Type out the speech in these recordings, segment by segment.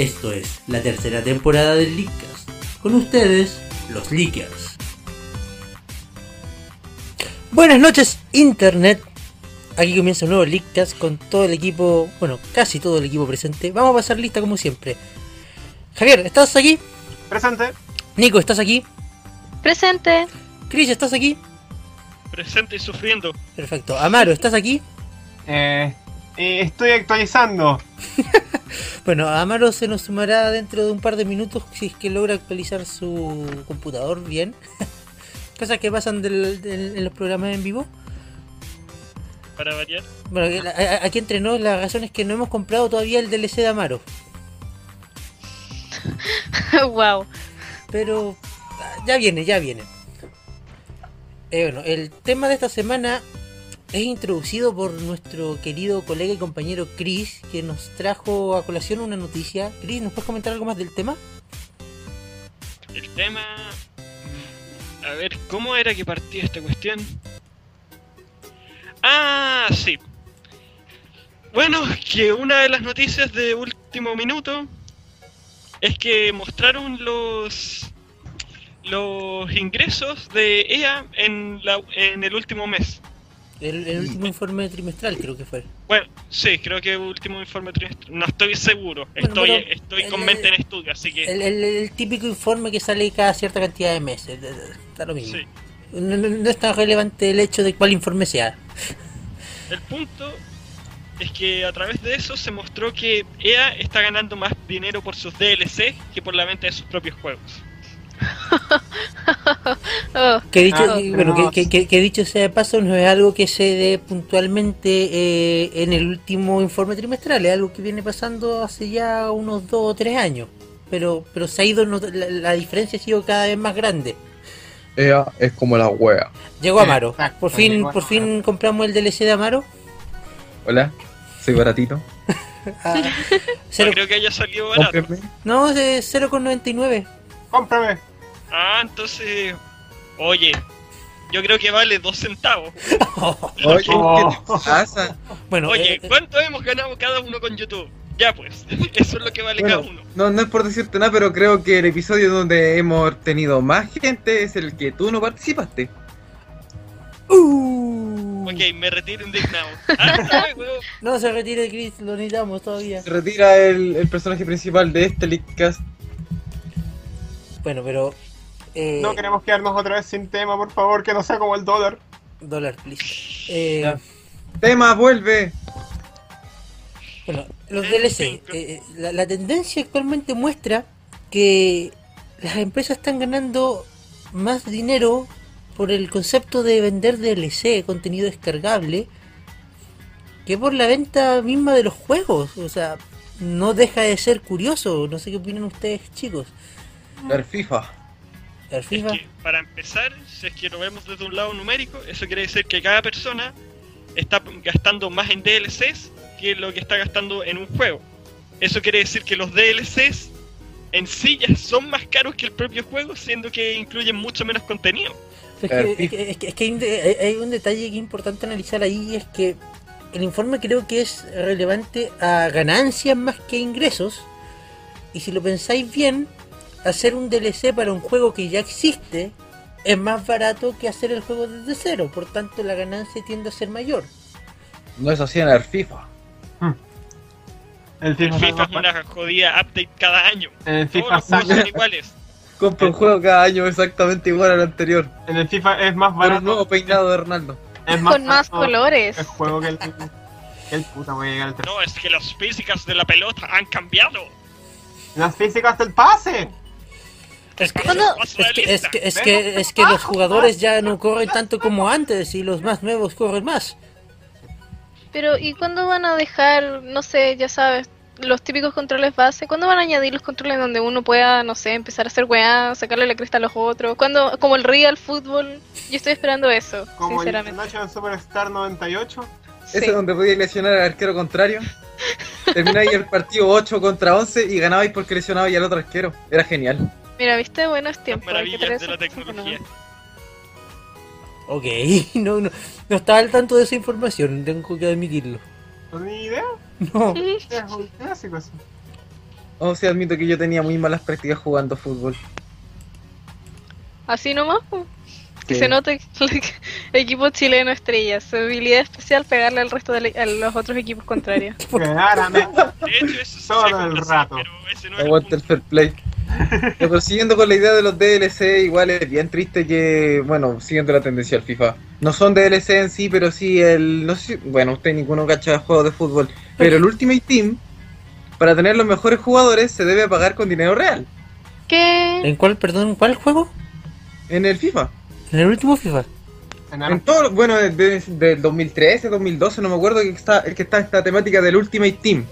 esto es la tercera temporada del Leakcast. Con ustedes, los Leakers. Buenas noches, Internet. Aquí comienza un nuevo Leakcast con todo el equipo, bueno, casi todo el equipo presente. Vamos a pasar lista como siempre. Javier, ¿estás aquí? Presente. Nico, ¿estás aquí? Presente. Chris, ¿estás aquí? Presente y sufriendo. Perfecto. Amaro, ¿estás aquí? Eh, eh, estoy actualizando. bueno, Amaro se nos sumará dentro de un par de minutos si es que logra actualizar su computador bien. Cosas que pasan en los programas en vivo. Para variar. Bueno, aquí entre nos la razón es que no hemos comprado todavía el DLC de Amaro. wow. Pero ya viene, ya viene. Eh, bueno, el tema de esta semana es introducido por nuestro querido colega y compañero Chris, que nos trajo a colación una noticia. Chris, ¿nos puedes comentar algo más del tema? El tema... A ver, ¿cómo era que partía esta cuestión? Ah, sí. Bueno, que una de las noticias de último minuto es que mostraron los los ingresos de EA en, la, en el último mes. El, último informe trimestral creo que fue. Bueno, sí, creo que el último informe trimestral. No estoy seguro. estoy estoy con mente en estudio, así que... El, típico informe que sale cada cierta cantidad de meses. Está lo mismo. No, no, es tan relevante el hecho de cuál informe sea. El punto es que a través de eso se mostró que EA está ganando más dinero por sus DLC que por la venta de sus propios juegos. Que, dicho, ah, bueno, que, que, dicho sea de paso, no es algo que se dé puntualmente eh, en el último informe trimestral, es algo que viene pasando hace ya unos dos o tres años. Pero, pero se ha ido, la, diferencia ha sido cada vez más grande. Ea es como la wea. Llegó Amaro. Por fin, por fin compramos el DLC de Amaro. Hola, soy baratito. ah, creo que haya salido barato. No, es 0,99. Cómprame. Ah, entonces. Oye, yo creo que vale dos centavos. Oye, ¿qué pasa? Bueno, Oye, eh, eh, ¿cuánto hemos ganado cada uno con YouTube? Ya pues, eso es lo que vale cada uno. No, no es por decirte nada, pero creo que el episodio donde hemos tenido más gente es el que tú no participaste. Uh. Ok, me retiro indignado. Ah, no, se retira Chris, lo necesitamos todavía. Se retira el, el personaje principal de este Leakcast. Bueno, pero eh, no queremos quedarnos otra vez sin tema, por favor, que no sea como el dólar. Dólar, please. Eh, tema, vuelve. Bueno, los DLC. Eh, la, tendencia actualmente muestra que las empresas están ganando más dinero por el concepto de vender DLC, contenido descargable, que por la venta misma de los juegos. O sea, no deja de ser curioso. No sé qué opinan ustedes, chicos. El FIFA para empezar, si es que lo vemos desde un lado numérico, eso quiere decir que cada persona está gastando más en DLCs que lo que está gastando en un juego. Eso quiere decir que los DLCs en sí ya son más caros que el propio juego, siendo que incluyen mucho menos contenido. Es que, hay, un detalle que es importante analizar ahí, es que el informe creo que es relevante a ganancias más que ingresos. Y si lo pensáis bien, hacer un DLC para un juego que ya existe es más barato que hacer el juego desde cero, por tanto la ganancia tiende a ser mayor. No es así en el FIFA. El El FIFA, FIFA es una jodida update cada año. en el Todos FIFA, los juegos saca- son iguales. Compra un juego cada año exactamente igual al anterior. en el FIFA es más Para un barato. nuevo peinado de Ronaldo. es Con más barato colores. El juego que el, que el puta voy a llegar al. No, es que las físicas de la pelota han cambiado. Las físicas del pase. Es que, es que, es que, es que, es que los jugadores ya no corren tanto como antes y los más nuevos corren más. Pero, ¿y cuándo van a dejar, no sé, ya sabes, los típicos controles base? ¿Cuándo van a añadir los controles donde uno pueda, no sé, empezar a hacer weá, sacarle la cresta a los otros? ¿Cuándo, como el real fútbol? Yo estoy esperando eso, Como el sinceramente. National Superstar 98. Sí. Ese donde podía lesionar al arquero contrario. Termináis el partido 8 contra 11 y ganabais porque lesionabais al otro arquero. Era genial. Mira, viste, buenos Las tiempos. que maravillas de la tecnología. Ok, no, no, no estaba al tanto de esa información, tengo que admitirlo. No ni idea. No, Es un clásico eso. O sea, admito que yo tenía muy malas prácticas jugando fútbol. Así nomás, que se note equipo chileno estrella, su habilidad especial pegarle al resto de a los otros equipos contrarios. Claramente. De hecho, eso Todo se el rato. Aguanta el fair play. Pero siguiendo con la idea de los DLC, igual es bien triste que, bueno, siguiendo la tendencia al FIFA. No son DLC en sí, pero sí el. No sé, bueno, usted ninguno cacha juegos de fútbol. Pero el Ultimate Team, para tener los mejores jugadores, se debe pagar con dinero real. ¿Qué? ¿en cuál, perdón, en cuál juego? En el FIFA. En el último FIFA. En En todo, bueno, desde del 2013, 2012, no me acuerdo que está, que está esta temática del Ultimate Team.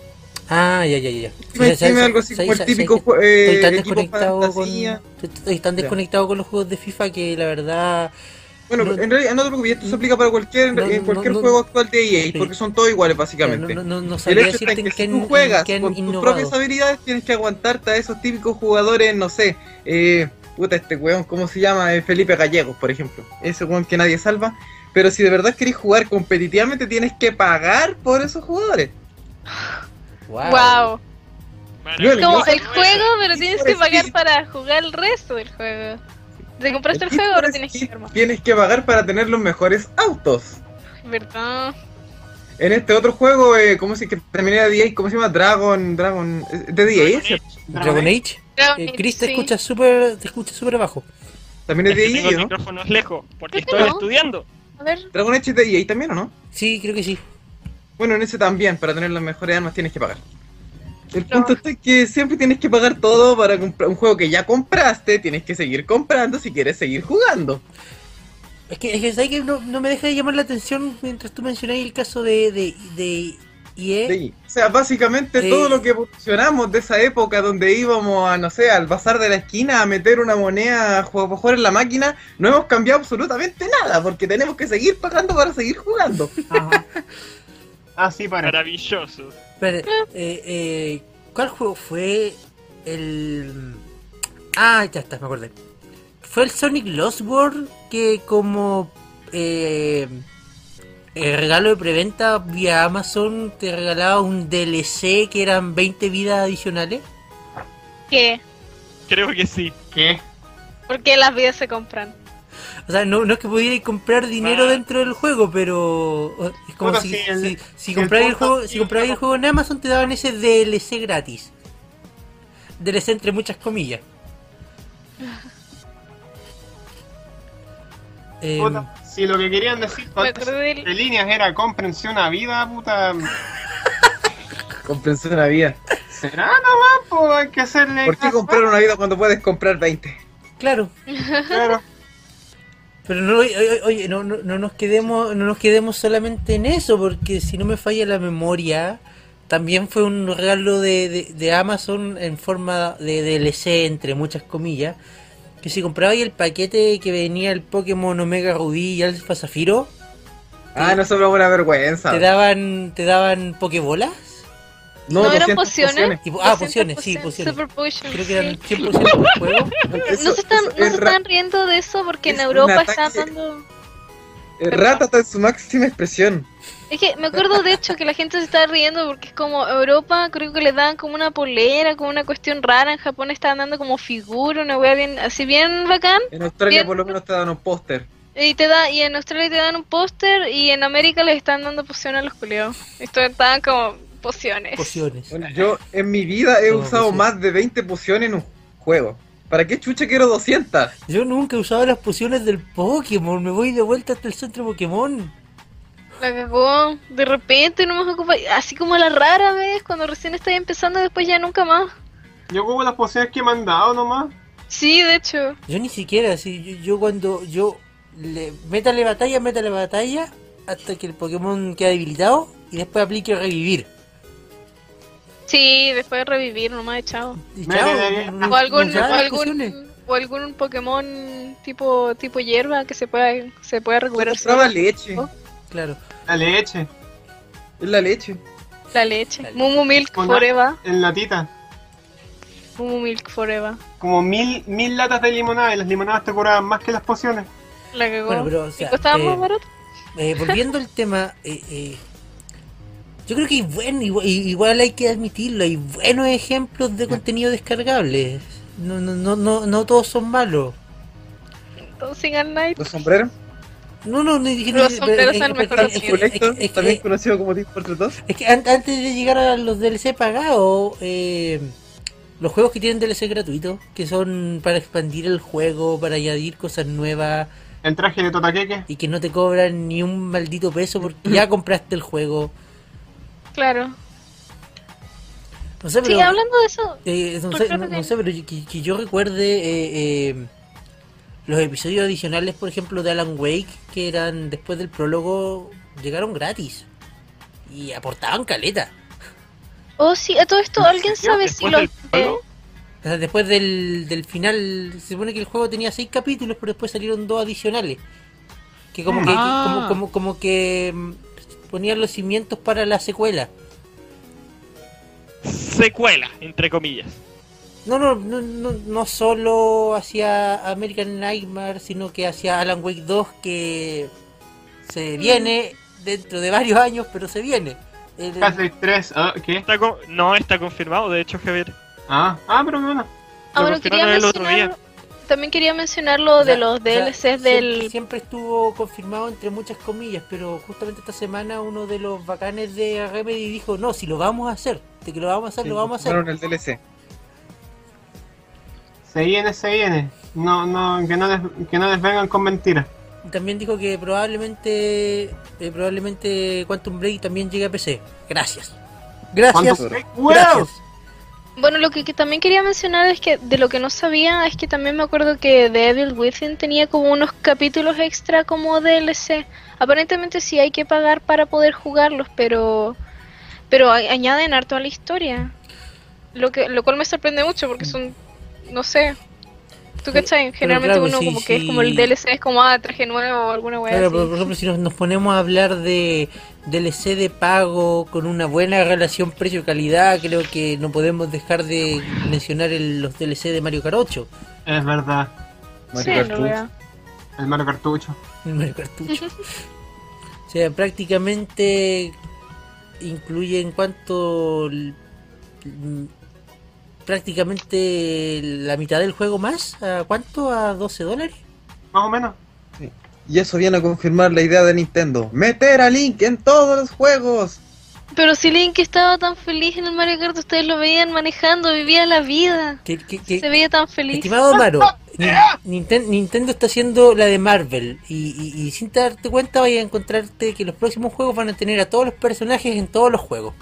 Ah, ya, ya, ya. Ultimate ¿Sabes- Team es sabes- algo así como sabes- el típico eh, Estoy tan desconectado con, estoy tan desconectado con los juegos de FIFA que la verdad Bueno, No- en realidad no te preocupes, esto se aplica para cualquier, No, en cualquier no, juego actual de EA, sí. porque son todos iguales básicamente. El hecho está decirte en que si tú juegas con tus innovado. propias habilidades, tienes que aguantarte a esos típicos jugadores, no sé, eh, puta este weón, ¿cómo se llama? Eh, Felipe Gallegos, por ejemplo. Ese weón que nadie salva. Pero si de verdad querés jugar competitivamente, tienes que pagar por esos jugadores. Wow. Wow. Bueno, Como el juego, pero tienes que pagar para jugar el resto del juego. Te compraste el Need juego, ahora tienes que pagar más. Tienes que pagar para tener los mejores autos. ¿Verdad? En este otro juego, eh, ¿cómo se que terminé de DA? ¿Cómo se llama? Dragon, Dragon, eh, de DA. Dragon Age. Dragon Eh, Chris te escucha súper te escucha súper bajo. También Es es de EA, el ¿no? micrófono lejos, porque estoy no. estudiando. A ver, Dragon Age es de EA también, ¿o no? Sí, creo que sí. Bueno, en ese también, para tener las mejores armas tienes que pagar. El No. punto está que siempre tienes que pagar todo para comprar un juego que ya compraste, tienes que seguir comprando si quieres seguir jugando. Es que, es que, ¿sabes que no, no me deja de llamar la atención mientras tú mencionas el caso de, de, de EA. De EA. O sea, básicamente todo lo que evolucionamos de esa época donde íbamos a, no sé, al bazar de la esquina a meter una moneda a jugar en la máquina, no hemos cambiado absolutamente nada, porque tenemos que seguir pagando para seguir jugando. Ajá. Así para. Maravilloso. Espera, eh, eh, ¿Cuál juego fue el...? Ah, ya está, me acordé. Fue el Sonic Lost World que como eh, el regalo de preventa vía Amazon te regalaba un DLC que eran 20 vidas adicionales. ¿qué? Creo que sí. ¿Qué? Porque las vidas se compran. O sea, no, no es que pudierais comprar dinero Ah. dentro del juego, pero es como si, el- si, el el juego, si comprabais el juego en Amazon te daban ese DLC gratis. DLC entre muchas comillas. Em, Puta, si lo que querían decir de líneas era comprensión a vida, puta. Comprensión una vida. ¿Será nomás? Pues hay que hacerle. ¿Por qué comprar una vida cuando puedes comprar 20? claro, Claro. Pero no, oye, oye, no, no, no nos quedemos, no nos quedemos solamente en eso, porque si no me falla la memoria, también fue un regalo de, de, de Amazon en forma de DLC entre muchas comillas. Que si comprabais el paquete que venía el Pokémon Omega Rubí y Alpha Zafiro, Ah, no es una vergüenza. te daban, te daban Pokébolas. ¿No eran 200 pociones? Tipo- ah, 200 pociones, sí, pociones. Super potions. Creo que eran sí. 100% del juego. No se están, no se es están riendo de eso porque en es Europa están dando. Eh, Ratata en su máxima expresión. Es que me acuerdo de hecho que la gente se estaba riendo porque es como Europa, creo que le dan como una polera, como una cuestión rara. En Japón estaban dando como figura, una wea bien, así bien bacán. En Australia Bien. por lo menos te dan un póster. Y te da, y en Australia te dan un póster y en América les están dando pociones a los culiados. Esto estaban como pociones. Pociones. Bueno, yo en mi vida he No, usado más de 20 pociones en un juego. ¿Para qué chucha quiero 200? Yo nunca he usado las pociones del Pokémon. Me voy de vuelta hasta el centro Pokémon. La cagó. De repente no me ocupa. Así como la rara vez, cuando recién estoy empezando, después ya nunca más. Yo ocupo las pociones que me han dado nomás. Sí, de hecho. Yo ni siquiera, si yo, yo cuando yo le métale batalla, métale batalla hasta que el Pokémon quede debilitado y después aplique revivir. Sí, después de revivir, nomás echado. O algún, o algún, o algún Pokémon tipo tipo hierba que se pueda, se pueda recuperar solo. leche. Claro. La leche. Es la leche. La leche. La leche. Mumu Milk Con Forever. En latita. Mumu Milk Forever. Como mil, mil latas de limonada y las limonadas te curaban más que las pociones. La cagó. Bueno, pero, o ¿Y sea, costaba eh, más barato? Eh, volviendo al tema, eh, eh, yo creo que hay buen, igual, igual hay que admitirlo, hay buenos ejemplos de contenido descargable. No, no, no, no, no todos son malos. Entonces, Night. Los sombreros. No, no, no dije Los no, sombreros es- son es- mejor es- opción. es- Collector, es- es- también conocido como Team Fortress 2. es que an- antes de llegar a los DLC pagados, eh, los juegos que tienen DLC gratuitos, que son para expandir el juego, para añadir cosas nuevas El traje de Totaqueque. y que no te cobran ni un maldito peso porque ya compraste el juego. Claro. No sé, Sí, pero... hablando de eso. Eh, no, Por sé, ejemplo, no- sé, pero que, que yo recuerde eh, eh, los episodios adicionales, por ejemplo, de Alan Wake, que eran después del prólogo, llegaron gratis y aportaban caleta. Oh, sí, a todo esto, ¿alguien sabe si ¿Después los. del juego? O sea, después del, del final, se supone que el juego tenía seis capítulos, pero después salieron dos adicionales. Que como que, que- Ah. como, como, como que mm, ponían los cimientos para la secuela. Secuela, entre comillas. No, no, no, no, no solo hacia American Nightmare, sino que hacia Alan Wake 2 que se viene dentro de varios años, pero se viene. El- Casi 3. Ah, ¿Qué? Está con- No está confirmado, de hecho, Javier. Ah, ah, pero bueno. Ah, bueno, quería confirmaron el otro mencionar. También quería mencionar lo de los DLCs siempre- del. Siempre estuvo confirmado entre muchas comillas, pero justamente esta semana uno de los bacanes de Remedy dijo, no, si lo vamos a hacer, de que lo vamos a hacer, Sí, lo vamos a hacer. el DLC. Se viene, se viene. No, no, que no les, que no les vengan con mentiras. También dijo que probablemente eh, probablemente Quantum Break también llegue a PC. Gracias. Gracias. ¿Cuántos- Gracias. Bueno, lo que, que también quería mencionar es que de lo que no sabía es que también me acuerdo que The Evil Within tenía como unos capítulos extra como DLC. Aparentemente sí hay que pagar para poder jugarlos, pero pero añaden harto a la historia. Lo que lo cual me sorprende mucho porque son no sé. ¿Tú cachai? Generalmente claro, uno sí, como que es como el DLC es como ah, traje nuevo o alguna weá Claro, así. pero por ejemplo, si nos, nos ponemos a hablar de DLC de pago con una buena relación precio-calidad, creo que no podemos dejar de mencionar el- los DLC de Mario Kart 8. Es verdad. Sí, Mario Kart realidad. El Mario Cartucho. El Mario Cartucho. o sea, prácticamente incluye en cuanto prácticamente la mitad del juego más. ¿A cuánto? ¿A 12 dólares? Más o menos. Y eso viene a confirmar la idea de Nintendo. Meter a Link en todos los juegos. Pero si Link estaba tan feliz en el Mario Kart, ustedes lo veían manejando, vivía la vida. Que- que- que- Se veía tan feliz. Estimado Amaro, Nin- Ninten- Nintendo está haciendo la de Marvel y, y- y sin darte cuenta vaya a encontrarte que los próximos juegos van a tener a todos los personajes en todos los juegos.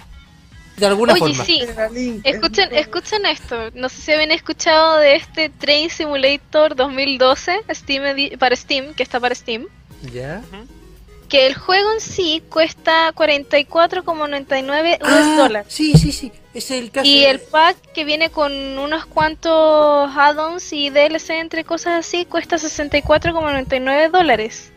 De alguna Oye, forma. sí. Escuchen, escuchen esto. No sé si habían escuchado de este Train Simulator 2012 Steam para Steam, que está para Steam. ¿Ya? Que el juego en sí cuesta 44,99 US Ah, dólares. sí, sí, sí. Es el caso. Y el pack que viene con unos cuantos add-ons y DLC entre cosas así cuesta 64,99 dólares.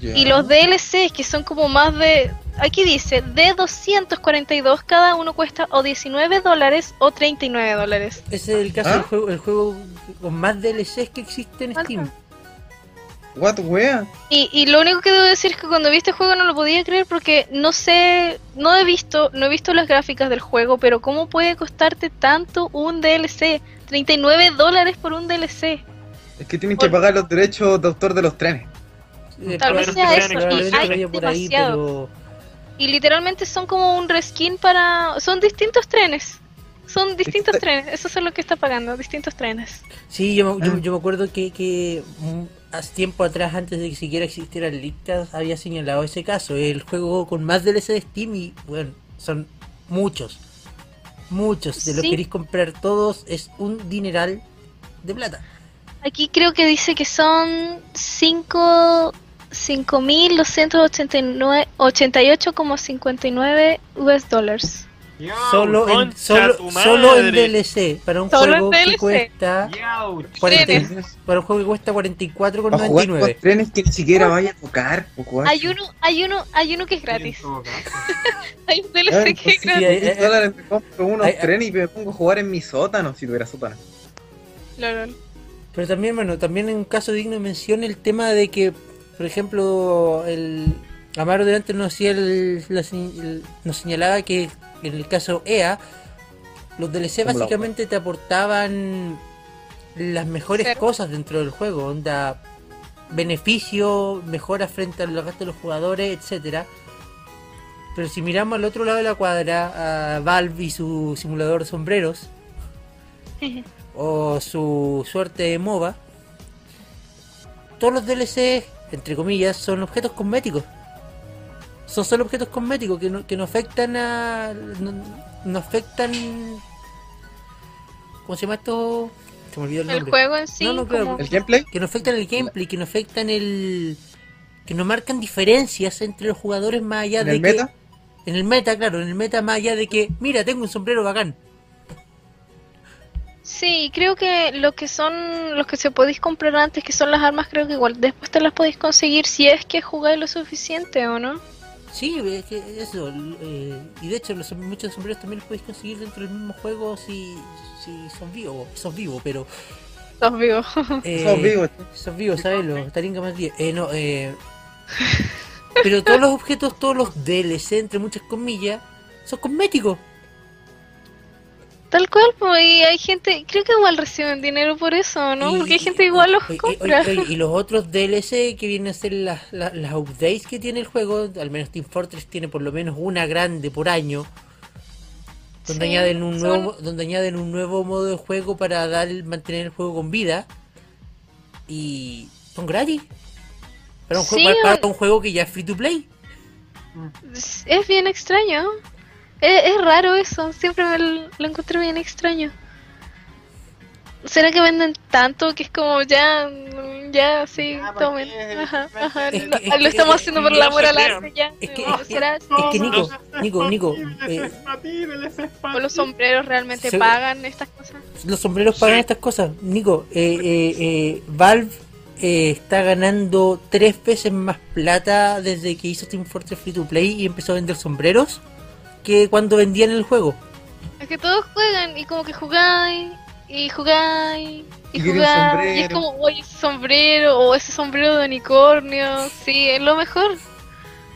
Y los DLCs que son como más de... Aquí dice, de 242 cada uno cuesta o 19 dólares o 39 dólares. Ese es el caso ¿Ah? del juego, el juego con más DLCs que existe en Steam. What, wea? Y, y lo único que debo decir es que cuando vi este juego no lo podía creer porque no sé, no he visto, no he visto las gráficas del juego, pero ¿cómo puede costarte tanto un DLC? 39 dólares por un DLC. Es que tienen Por- que pagar los derechos de autor de los trenes. Tal vez sea eso, y hay demasiado. pero Y literalmente son como un reskin para... Son distintos trenes. Son distintos Exacto. trenes. Eso es lo que está pagando, distintos trenes. Sí, yo, me- yo, Ah. yo me acuerdo que, que mm, hace tiempo atrás, antes de que siquiera existiera el Lictas, había señalado ese caso. El juego con más DLC de Steam y, bueno, son muchos. Muchos. De los Sí. que queréis comprar todos es un dineral de plata. Aquí creo que dice que son 5 5.288,59 US dollars. Yo, Solo en, solo, solo en. DLC. Para un Solo juego que cuesta. yo, 40 para un juego que cuesta Para jugar con 44,99. trenes que ni siquiera vaya a tocar. Hay uno, hay uno, hay uno que es gratis. Hay un DLC que es sí, gratis. hay- 10 dólares me compro unos hay- trenes y me pongo a jugar en mi sótano, si tuviera sótano. Lol. Pero también, bueno, también en un caso digno de mención el tema de que, por ejemplo, el Amaro delante nos, hacía el- la señ- el- nos señalaba que en el caso EA, los DLC Como la básicamente te aportaban las mejores cosas dentro del juego, onda beneficio, mejoras frente al resto de los jugadores, etcétera. Pero si miramos al otro lado de la cuadra, a Valve y su simulador de sombreros, o su suerte de MOBA, todos los DLC, entre comillas, son objetos cosméticos. Son solo objetos cosméticos que no, que no afectan a. No, no afectan. ¿Cómo se llama esto? Se me olvidó el El nombre. juego en sí, No, no, claro, como- ¿El gameplay? Que no afectan el gameplay, que no afectan el. que no marcan diferencias entre los jugadores más allá ¿En de el que- meta? En el meta, claro, en el meta más allá de que, mira, tengo un sombrero bacán. Sí, creo que lo que son los que se podéis comprar antes, que son las armas, creo que igual después te las podéis conseguir si es que jugáis lo suficiente o no. Sí, es que eso. eh, y de hecho, los, muchos sombreros también los podéis conseguir dentro del mismo juego si, si son vivos. Son vivos, pero. Los vivos. eh, Sos vivos. Son vivos, ¿sabes? Los taringa más 10. Eh, no, eh. Pero todos los objetos, todos los DLC, entre muchas comillas, son cosméticos. Tal cual, pues, y hay gente, creo que igual reciben dinero por eso, ¿no? Y- Porque hay gente igual los y- compra. y- los otros DLC que vienen a ser las, las, las updates que tiene el juego, al menos Team Fortress tiene por lo menos una grande por año, donde Sí, añaden un son- nuevo, donde añaden un nuevo modo de juego para dar mantener el juego con vida y son gratis. Para un, Sí, juego, para, un juego que ya es free to play. Es bien extraño. Es, es raro eso, siempre me lo, lo encontré bien extraño. ¿Será que venden tanto que es como ya, mm, ya, sí, Ya, ¿para tomen? Ajá, ajá, Es lo, que- es lo estamos que- haciendo por el amor al arte ya. Es que- ¿no? es que- ¿Será? Es que Nico, Nico, Nico, eh, ¿O los sombreros realmente Se- pagan estas cosas? los sombreros pagan Sí. estas cosas. Nico, eh, eh, eh, Valve eh, está ganando tres veces más plata desde que hizo Team Fortress Free to Play y empezó a vender sombreros que cuando vendían el juego. Es que todos juegan y como que jugáis y jugáis y Y jugáis y es como, oye, ese sombrero o ese sombrero de unicornio, sí, es lo mejor.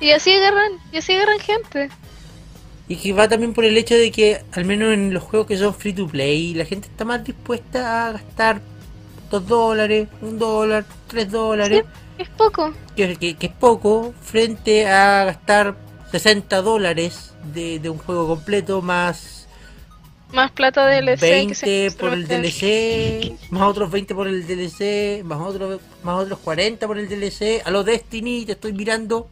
Y así agarran, y así agarran gente. Y que va también por el hecho de que, al menos en los juegos que son free to play, la gente está más dispuesta a gastar dos dólares, un dólar, tres dólares, Es poco. que, que- que es poco, frente a gastar 60 dólares de, de un juego completo más Más plata de DLC. que 20 se- por el DLC, más otros 20 por el DLC, más otros más otros 40 por el DLC. A los Destiny te estoy mirando.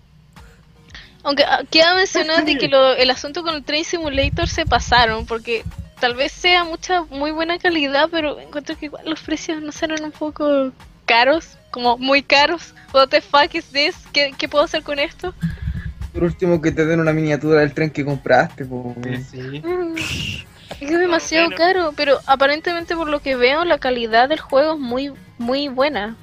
Aunque ah, queda mencionar de que lo- el asunto con el Train Simulator se pasaron, porque tal vez sea mucha muy buena calidad, pero encuentro que igual los precios no serán un poco caros, como muy caros. What the fuck is this? ¿Qué, qué puedo hacer con esto? Por último, que te den una miniatura del tren que compraste. po. Sí. Mm, Es que es demasiado Bueno. caro, pero aparentemente por lo que veo la calidad del juego es muy muy buena.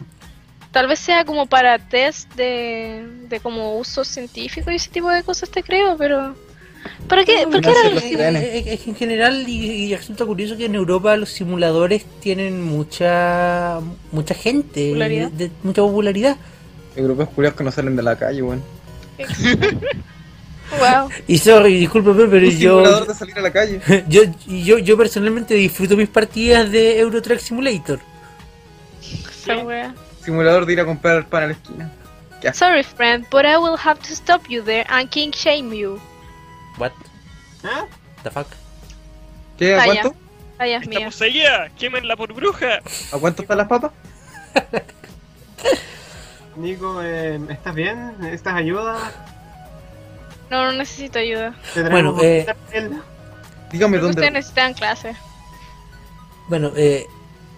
Tal vez sea como para test de, de como uso científico y ese tipo de cosas te creo, pero ¿Para qué? ¿Por qué era el- en general, y, y resulta curioso que en Europa los simuladores tienen mucha mucha gente, Popularidad. de- mucha popularidad. Europeos culiados que no salen de la calle, weón. Wow. Y sorry, discúlpeme, pero Un yo, simulador de salir a la calle. yo, yo, yo personalmente disfruto mis partidas de Euro Truck Simulator. Esa wea. Simulador de ir a comprar pan a la esquina. Sorry, friend, but I will have to stop you there and king shame you. What ¿Ah? the fuck? ¿Qué? ¿A cuánto? Mía. poseída, quémenla por bruja. ¿A cuánto están las papas? Nico, eh, ¿estás bien? ¿Necesitas ayuda? No, no necesito ayuda. ¿Te Bueno, eh? Dígame que ustedes dónde. necesitan clase. Bueno, eh,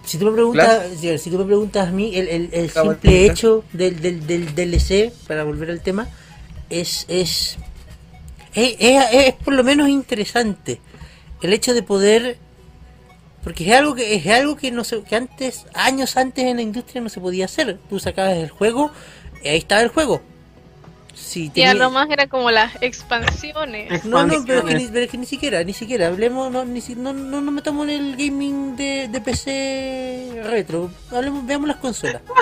si tú me preguntas, si, si tú me preguntas a mí, el, el, el simple hecho del, del, del DLC, para volver al tema, es, es, es, es- es por lo menos interesante. El hecho de poder, porque es algo que es algo que no se, que antes, años antes en la industria no se podía hacer. Tú sacabas el juego, y ahí estaba el juego. A tenía- lo más era como las expansiones. no, no, pero es, que ni, pero es que ni siquiera, ni siquiera, hablemos, no, ni si- no, no nos metamos en el gaming de, de PC retro, hablemos, veamos las consolas.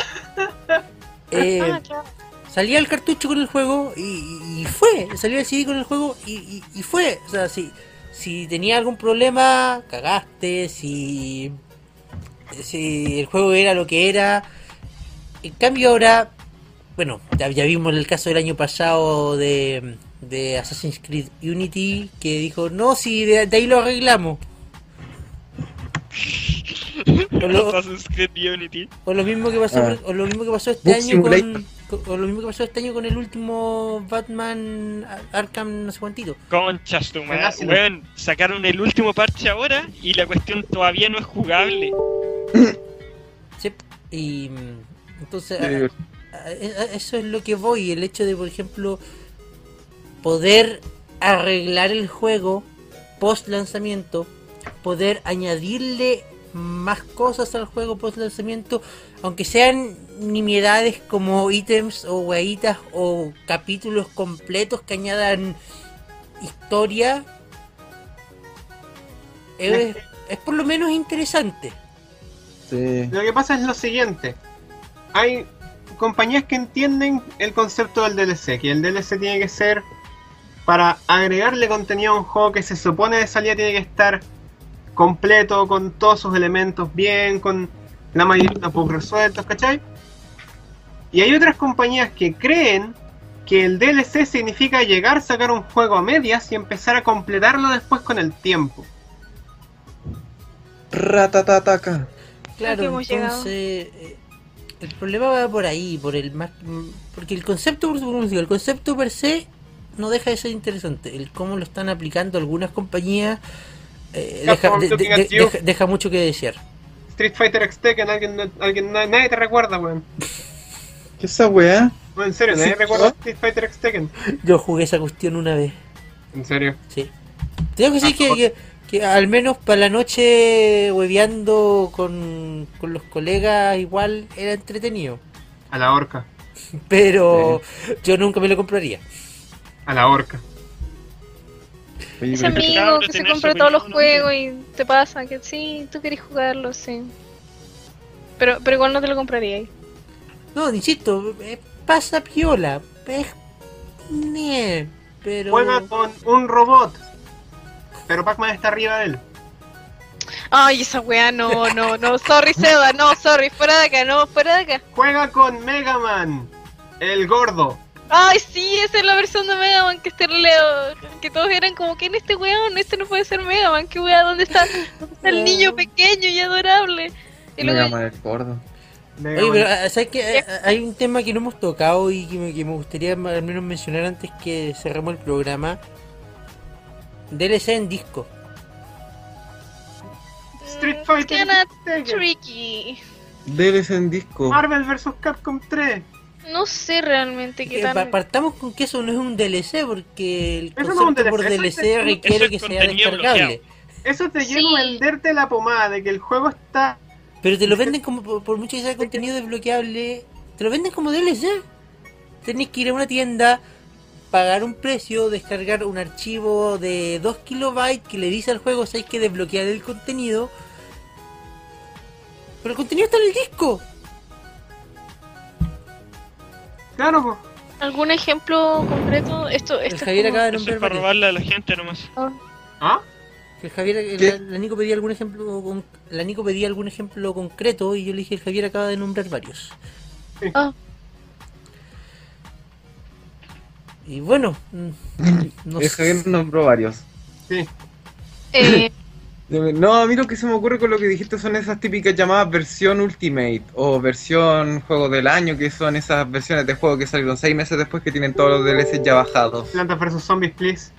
Eh, Ah, claro. salía el cartucho con el juego y, y fue, salía el CD con el juego y, y- y fue, o sea, si, si tenía algún problema, cagaste, si, si el juego era lo que era. En cambio ahora, bueno, ya, ya vimos el caso del año pasado de, de Assassin's Creed Unity que dijo, no, si de, de ahí lo arreglamos. O lo, Assassin's Creed Unity. o lo mismo que pasó, Ah. o lo mismo que pasó este Book año Simulator. con- o lo mismo que pasó este año con el último Batman Ar- Arkham no sé cuántito. Conchas tu madre. Weón, sacaron el último parche ahora y la cuestión todavía no es jugable. Sí, y mm, entonces Sí. a- a- a- eso es lo que voy, el hecho de por ejemplo poder arreglar el juego post lanzamiento, poder añadirle más cosas al juego post lanzamiento, aunque sean nimiedades como ítems o hueitas o capítulos completos que añadan historia, es, es por lo menos interesante. Sí. Lo que pasa es lo siguiente. Hay compañías que entienden el concepto del DLC, que el DLC tiene que ser para agregarle contenido a un juego que se supone de salida tiene que estar completo, con todos sus elementos bien, con la mayoría de los bugs resueltos, ¿cachai? Y hay otras compañías que creen que el DLC significa llegar, sacar un juego a medias y empezar a completarlo después con el tiempo. Ratatataca. Claro, entonces eh, el problema va por ahí, por el más, porque el concepto, por como digo, el concepto per se no deja de ser interesante. El cómo lo están aplicando algunas compañías eh, deja, de- de- deja- deja mucho que desear. Street Fighter X Tekken, alguien, alguien, nadie te recuerda, weón. ¿Qué es esa weá? No, en serio, nadie ¿Sí? recuerda Street Fighter X Tekken. Yo jugué esa cuestión una vez, En serio. sí. Tengo que decir Ah, que, que, que al menos para la noche hueveando con, con los colegas igual era entretenido. A la horca. Pero yo nunca me lo compraría. A la horca. Oye, Ese pero- Cada amigo que se compra todos los juegos y te pasa que sí, tú querés jugarlo, sí. Pero, pero igual no te lo compraría ahí. No, insisto, eh, pasa piola. Es... Nie, pero... Juega con un robot. Pero Pac-Man está arriba de él. Ay, esa weá, no, no, no, sorry Seba, no, sorry, fuera de acá, no, fuera de acá. Juega con Mega Man. El gordo. Ay, sí, esa es la versión de Mega Man que este leo, que todos eran como, ¿quién es este weón? Este no puede ser Mega Man, ¿qué weá? ¿Dónde está, dónde está el niño pequeño y adorable? Y Mega luego, Man el gordo. Mega Oye, Man. pero ah, ¿sabes qué? Ah, Hay un tema que no hemos tocado y que me, que me gustaría al menos mencionar antes que cerremos el programa. DLC en disco. Street Fighter tricky. DLC en disco. Marvel vs. Capcom 3. No sé realmente qué Que pa- tan... partamos con que eso no es un DLC porque el Eso no es un concepto por DLC, es- requiere es que sea descargable. Eso te Sí. lleva a venderte la pomada de que el juego está. Pero te lo venden como, por, por mucho que sea contenido desbloqueable, te lo venden como DLC. Tenés que ir a una tienda, pagar un precio, descargar un archivo de 2 kilobytes que le dice al juego si hay que desbloquear el contenido. Pero el contenido está en el disco. Claro, pues. ¿Algún ejemplo concreto? Esto, El esto es Javier como- acaba de Eso es nombrar para robarle a la gente nomás. ¿Ah? Que el Javier, el- la Nico pedía algún ejemplo, con- la Nico pedía algún ejemplo concreto y yo le dije el Javier acaba de nombrar varios. Ah. Y bueno, mm, no El. Javier nombró varios. Sí. Eh, No, a mí lo que se me ocurre con lo que dijiste son esas típicas llamadas versión Ultimate o versión juego del año, que son esas versiones de juego que salieron seis meses después que tienen todos los DLC ya bajados. Plantas vs Zombies, please.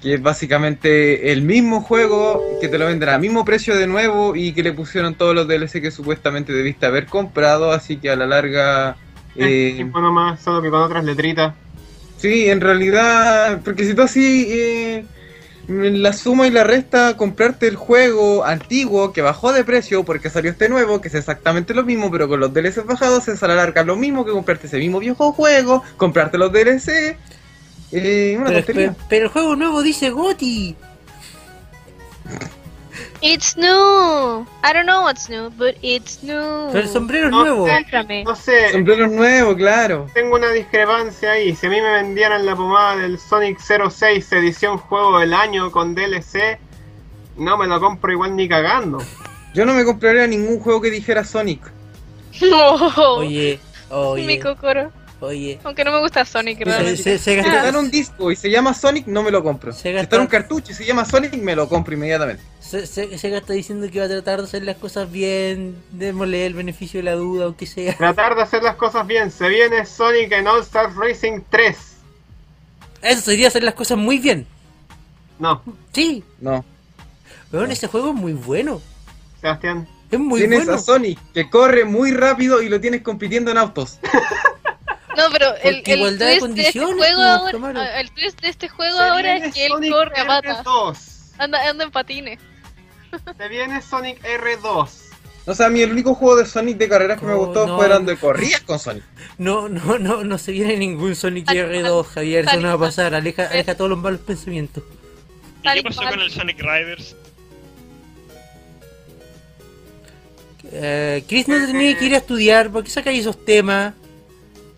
Que es básicamente el mismo juego, que te lo venden al mismo precio de nuevo y que le pusieron todos los DLC que supuestamente debiste haber comprado, así que a la larga... Eh, eh, nomás, solo que con otras letritas. Sí, en realidad, porque si tú así eh, la suma y la resta, comprarte el juego antiguo que bajó de precio porque salió este nuevo, que es exactamente lo mismo, pero con los DLCs bajados, es a la larga lo mismo que comprarte ese mismo viejo juego, comprarte los DLC. Eh, una Pero, pero el juego nuevo dice Goti. It's new. I don't know what's new, but it's new. Pero el sombrero es No, nuevo. No sé, Sombrero nuevo, claro. tengo una discrepancia ahí. Si a mí me vendieran la pomada del Sonic 06 edición juego del año con DLC, no me lo compro igual ni cagando. Yo no me compraría ningún juego que dijera Sonic. No. Oye, Mi oye, cocoro. Oye. Aunque no me gusta Sonic, Se, realmente. se, se Si gasta- está en un disco y se llama Sonic, no me lo compro. Se Si gasta- está en un cartucho y se llama Sonic, me lo compro inmediatamente. se- se- Sega está diciendo que va a tratar de hacer las cosas bien. Démosle el beneficio de la duda, aunque sea. Tratar de hacer las cosas bien. Se viene Sonic en All Star Racing 3. Eso sería hacer las cosas muy bien. No, Sí, No. weón, ese juego es muy bueno. Sebastián. Es muy tienes bueno. a Sonic que corre muy rápido y lo tienes compitiendo en autos. No, pero el, Porque el igualdad de twist de este juego pues, ahora, ah, el twist de este juego Se ahora es que él Sonic corre a pata. R2. Anda, anda en patines. Se viene Sonic R2. O sea, a mí el único juego de Sonic de carreras que me Oh, gustó no. fueron de corridas con Sonic. No, no, no, no se viene ningún Sonic Tal- R2, Javier. Eso no va a pasar. Aleja, aleja todos los malos pensamientos. ¿Y Tal qué pasó con el Sonic Riders? Eh, Chris no tenía que ir a estudiar. ¿Por qué sacáis esos temas?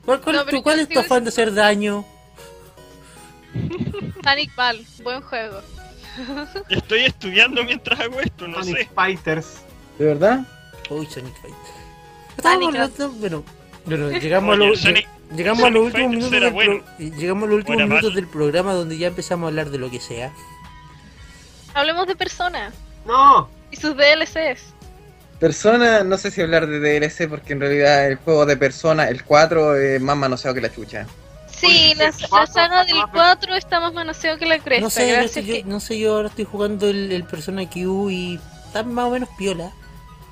¿Cuál, cuál No, cuál yo es tu afán de hacer daño? Sonic Ball, buen juego. Estoy estudiando mientras hago esto, no Sonic sé. Fighters. ¿De verdad? Uy, Sonic Fight. Estábamos Sonic hablando, bueno, bueno, llegamos Oye, a los Sonic- llegamos a los últimos Fighters minutos del bueno. pro- llegamos a los últimos Buena minutos del programa donde ya empezamos a hablar de lo que sea. Hablemos de Persona No, y sus DLCs. Persona, no sé si hablar de DLC porque en realidad el juego de Persona, el 4, es más manoseado que la chucha. Sí, la, sí, la cuatro, saga del más- 4 está más manoseado que la cresta. No sé, yo, gracias estoy- yo- que... no sé, yo ahora estoy jugando el, el Persona Q y está más o menos piola.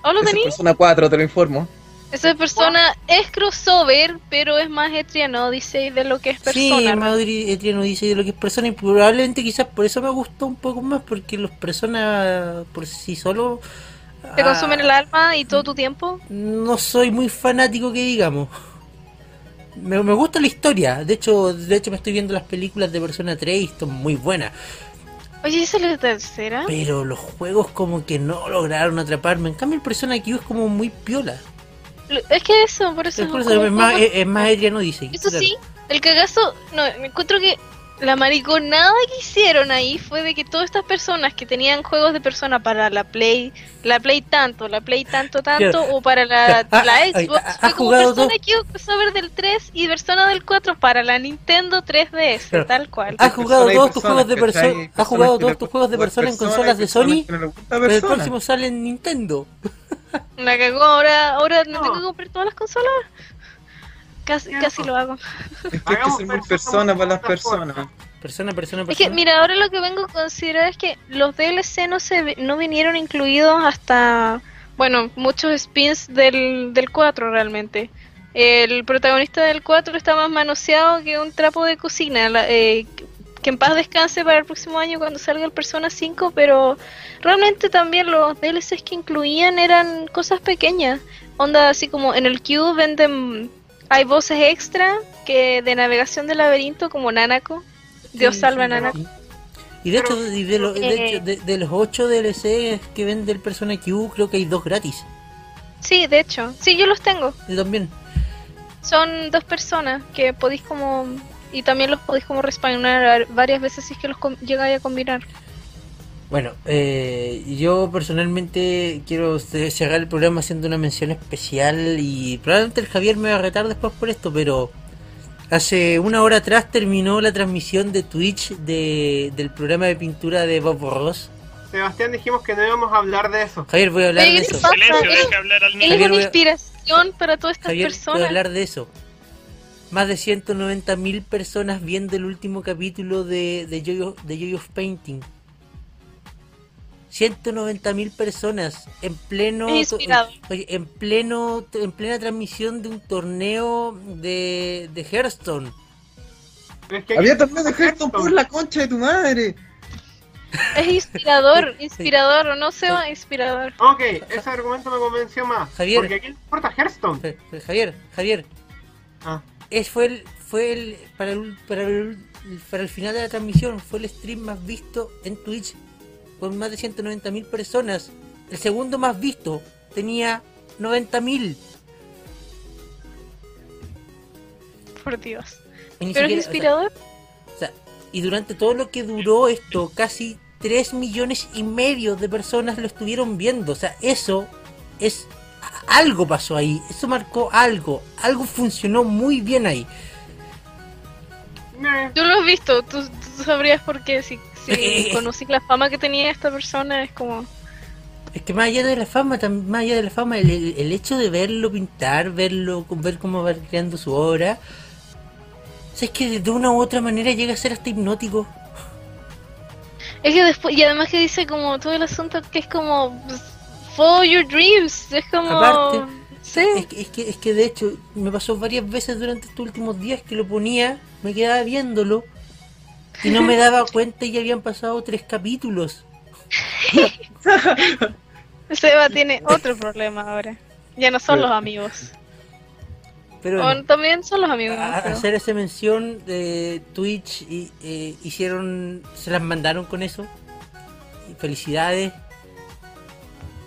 ¿Oh, lo es? Persona 4, te lo informo. Esa persona es crossover, pero es más Etrian Odyssey de lo que es Sí, Persona. Madrid Etriano dice de lo que es Persona y probablemente quizás por eso me gustó un poco más porque los Persona por sí solo Te ah, consumen el alma y todo tu tiempo. no soy muy fanático que digamos. Me, me gusta la historia, de hecho, de hecho me estoy viendo las películas de Persona 3 y son muy buenas, Oye, ¿esa es la tercera? pero los juegos como que no lograron atraparme. En cambio el Persona Q es como muy piola. Es que eso, por eso. Es, por eso, es más, es, es más dice. Eso sí, el cagazo, no, me encuentro que la mariconada que hicieron ahí fue de que todas estas personas que tenían juegos de persona para la Play, la Play tanto, la Play tanto, tanto, o para la, Ah, la ah, Xbox, ah, fue ¿has como jugado Persona Q crossover del 3 y Persona del 4 para la Nintendo 3DS, Claro. tal cual. ¿Has jugado todos tus juegos de persona? ¿Has jugado todos tus juegos de persona en consolas de Sony? no Pero el próximo sale en Nintendo. La cagó, ahora, ahora me No. tengo que comprar todas las consolas. Casi, lo hago. Es que hay que ser muy Persona para las personas. Persona, persona, Es persona. que, mira, ahora lo que vengo a considerar es que los DLC no se no vinieron incluidos hasta, bueno, muchos spins del, del 4 realmente. El protagonista del 4 está más manoseado que un trapo de cocina. La- eh, que en paz descanse para el próximo año cuando salga el Persona 5, pero realmente también los DLCs que incluían eran cosas pequeñas. Onda, así como en el Q venden Hay voces extra que de navegación del laberinto como Nanako. Dios Sí, salva a Nanako. Y de hecho, y de, lo- de Eh. hecho, de- de los 8 DLC que vende el Persona Q, creo que hay dos gratis. Sí, de hecho. Sí, yo los tengo. Yo también. Son dos personas que podéis como... Y también los podéis como respawnar varias veces si es que los llegáis a combinar. Bueno, eh, yo personalmente quiero ce- cerrar el programa haciendo una mención especial y probablemente el Javier me va a retar después por esto, pero hace una hora atrás terminó la transmisión de Twitch de, del programa de pintura de Bob Ross. Sebastián, dijimos que no íbamos a hablar de eso. Javier, voy a hablar de ¿qué te eso. pasa? Silencio, Él- deja hablar al Él niño. es Javier, una voy a- inspiración para todas estas Javier, voy a personas. hablar de eso. Más de 190.000 personas viendo el último capítulo de, de, Joy, of, de Joy of Painting. 190.000 personas en pleno en pleno en plena transmisión de un torneo de, de Hearthstone. Pero es que Había torneo de Hearthstone por la concha de tu madre. Es inspirador, inspirador, o no sea inspirador. Ok, ese argumento me convenció más. Javier. Porque aquí le importa Hearthstone. Javier, Javier, Ah, es fue el fue el para el para el para el final de la transmisión fue el stream más visto en Twitch con más de 190.000 personas. El segundo más visto tenía 90.000. Por Dios. Pero siquiera- es o sea, inspirador. o sea, y durante todo lo que duró esto, casi 3 millones y medio de personas lo estuvieron viendo. O sea, eso es algo pasó ahí, eso marcó algo, algo funcionó muy bien ahí. Tú lo has visto, tú, tú sabrías por qué. Si, conocí la fama que tenía esta persona, es como. Es que más allá de la fama, más allá de la fama, el, el- el hecho de verlo pintar, verlo, ver cómo va creando su obra, o sea, es que de una u otra manera llega a ser hasta hipnótico. Es que después, y además que dice como todo el asunto que es como. pues, Follow your dreams. Es como. Aparte, sí. Es que, es que, es que de hecho me pasó varias veces durante estos últimos días que lo ponía, me quedaba viéndolo y no me daba cuenta y ya habían pasado tres capítulos. Seba tiene otro problema ahora. Ya no son Pero- los amigos. Pero O también son los amigos. a- pero- hacer esa mención de Twitch y eh, hicieron se las mandaron con eso felicidades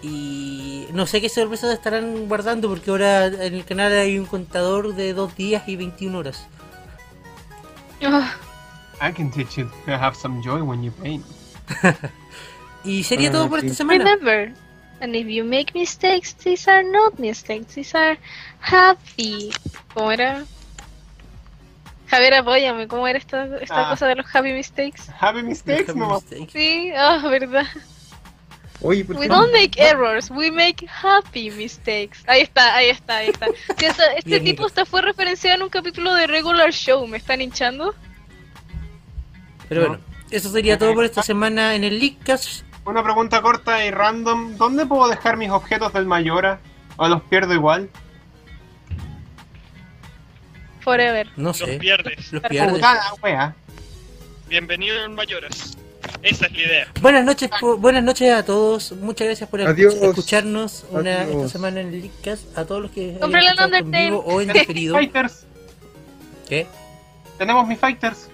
y no sé qué sorpresas estarán guardando porque ahora en el canal hay un contador de dos días y 21 horas Ah, I can teach you to have some joy when you paint. y sería todo por esta semana Remember, and if you make mistakes, these are not mistakes, these are happy. ¿Cómo era? Javier, apóyame, ¿cómo era esta, esta Ah. cosa de los happy mistakes? Happy mistakes, Happy no. mistakes. Sí, ah, verdad. Oye, ¿por We don't make errors, we make happy mistakes. Ahí está, ahí está, ahí está. Esta- este Bien, tipo hasta fue referenciado en un capítulo de Regular Show, ¿me están hinchando? Pero No. bueno eso sería todo por esta semana en el Leakcast Una pregunta corta y random. ¿Dónde puedo dejar mis objetos del Mayora? ¿O los pierdo igual? Forever. no Los sé pierdes. los pierdes Puta la wea. Bienvenido al Mayoras. Esa es la idea. Buenas noches, po- buenas noches a todos. Muchas gracias por Adiós. escucharnos una, Adiós. esta semana en el Leakcast. A todos los que hayan Cómprale el escuchado en vivo o en diferido. Fighters. ¿Qué? Tenemos mis fighters.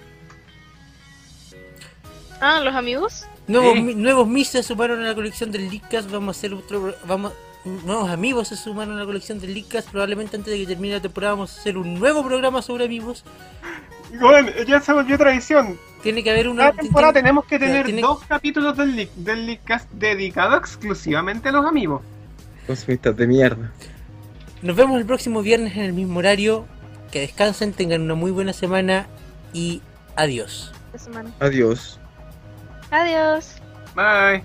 Ah, ¿los amigos? Nuevos, mi- nuevos mis se sumaron a la colección del Leakcast. Vamos a hacer otro. Vamos, nuevos amigos se sumaron a la colección del Leakcast. Probablemente antes de que termine la temporada vamos a hacer un nuevo programa sobre amigos. Bueno, ya se volvió tradición. Tiene que haber una. Cada temporada tenemos que tener tiene- dos capítulos del, Leak- del Leakcast dedicado exclusivamente a los amigos. Consumistas de mierda. Nos vemos el próximo viernes en el mismo horario. Que descansen, tengan una muy buena semana y adiós. Semana. Adiós. Adiós. Bye.